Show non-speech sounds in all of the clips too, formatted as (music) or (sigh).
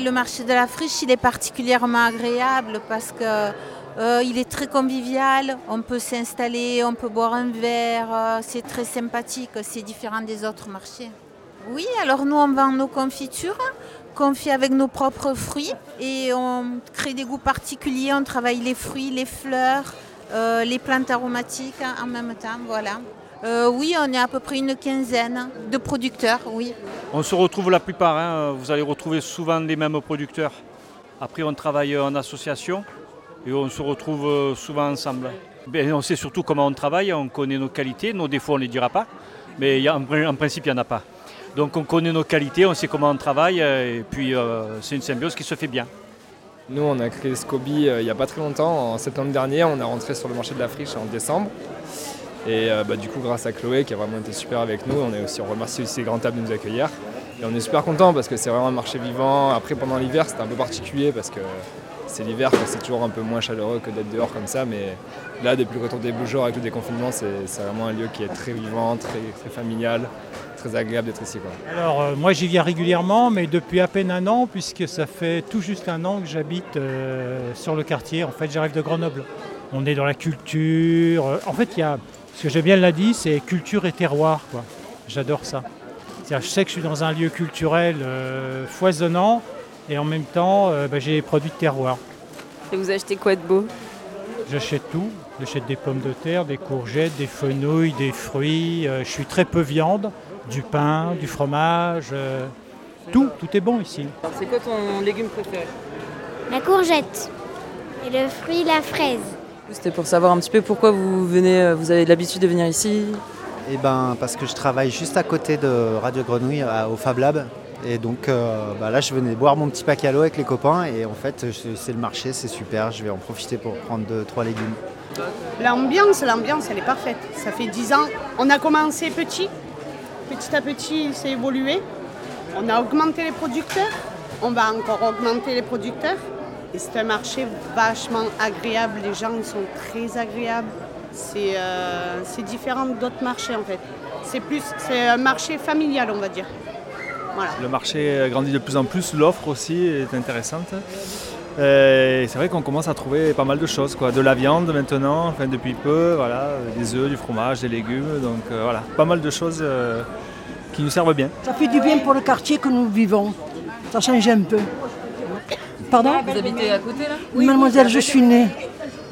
Le marché de la friche, il est particulièrement agréable parce que euh, il est très convivial. On peut s'installer, on peut boire un verre. Euh, c'est très sympathique. C'est différent des autres marchés. Oui, alors nous, on vend nos confitures confit avec nos propres fruits et on crée des goûts particuliers. On travaille les fruits, les fleurs, euh, les plantes aromatiques en même temps. Voilà. Euh, oui, on est à peu près une quinzaine de producteurs, oui. On se retrouve la plupart, hein. vous allez retrouver souvent les mêmes producteurs. Après, on travaille en association et on se retrouve euh, souvent ensemble. On sait surtout comment on travaille, on connaît nos qualités, nos défauts on ne les dira pas, mais il y a- en, pr- en principe il n'y en a pas. Donc on connaît nos qualités, on sait comment on travaille euh, et puis euh, c'est une symbiose qui se fait bien. Nous, on a créé Scoby euh, il n'y a pas très longtemps, en septembre dernier. On est rentré sur le marché de la friche en décembre. Et euh, bah, du coup, grâce à Chloé qui a vraiment été super avec nous, on, est aussi, remercie aussi Grand Table de nous accueillir. Et on est super content parce que c'est vraiment un marché vivant. Après, pendant l'hiver, c'était un peu particulier parce que c'est l'hiver, c'est toujours un peu moins chaleureux que d'être dehors comme ça. Mais là, depuis le retour des beaux jours avec le déconfinement, c'est vraiment un lieu qui est très vivant, très, familial, très agréable d'être ici. Alors euh, moi j'y viens régulièrement, mais depuis à peine un an, puisque ça fait tout juste un an que j'habite euh, sur le quartier. En fait j'arrive de Grenoble. On est dans la culture. En fait il y a, ce que j'ai bien l'a dit, c'est culture et terroir. quoi. J'adore ça. C'est-à-dire, Je sais que je suis dans un lieu culturel euh, foisonnant et en même temps euh, bah, j'ai des produits de terroir. Et vous achetez quoi de beau? J'achète tout. J'achète des pommes de terre, des courgettes, des fenouilles, des fruits. Euh, je suis très peu viande, du pain, du fromage. euh, tout, tout est bon ici. C'est quoi ton légume préféré? La courgette. Et le fruit, la fraise. C'était pour savoir un petit peu pourquoi vous venez, euh, vous avez l'habitude de venir ici. Eh ben, parce que je travaille juste à côté de Radio Grenouille à- au Fab Lab. Et donc euh, bah là, je venais boire mon petit pack à l'eau avec les copains. Et en fait, c'est le marché, c'est super. Je vais en profiter pour prendre deux, trois légumes. L'ambiance, l'ambiance, elle est parfaite. Ça fait 10 ans. On a commencé petit. Petit à petit, c'est évolué. On a augmenté les producteurs. On va encore augmenter les producteurs. Et c'est un marché vachement agréable. Les gens sont très agréables. C'est euh, c'est différent d'autres marchés en fait. C'est plus, c'est un marché familial, on va dire. Voilà. Le marché grandit de plus en plus, l'offre aussi est intéressante. Euh, et c'est vrai qu'on commence à trouver pas mal de choses, quoi. de la viande maintenant, enfin depuis peu, voilà, des œufs, du fromage, des légumes, donc euh, voilà, pas mal de choses euh, qui nous servent bien. Ça fait du bien pour le quartier que nous vivons. Ça change un peu. Pardon Vous habitez à côté là Oui, mademoiselle, je suis née.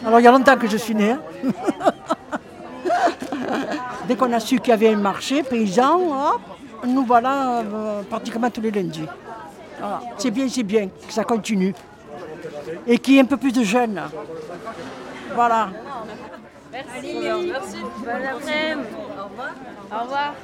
Alors il y a longtemps que je suis née. hein. (laughs) Dès qu'on a su qu'il y avait un marché paysan, hop, nous voilà euh, pratiquement tous les lundis. Voilà. C'est bien, c'est bien que ça continue. Et qu'il y ait un peu plus de jeunes. Voilà. Merci. Merci. Bon après-midi. Au revoir. Au revoir.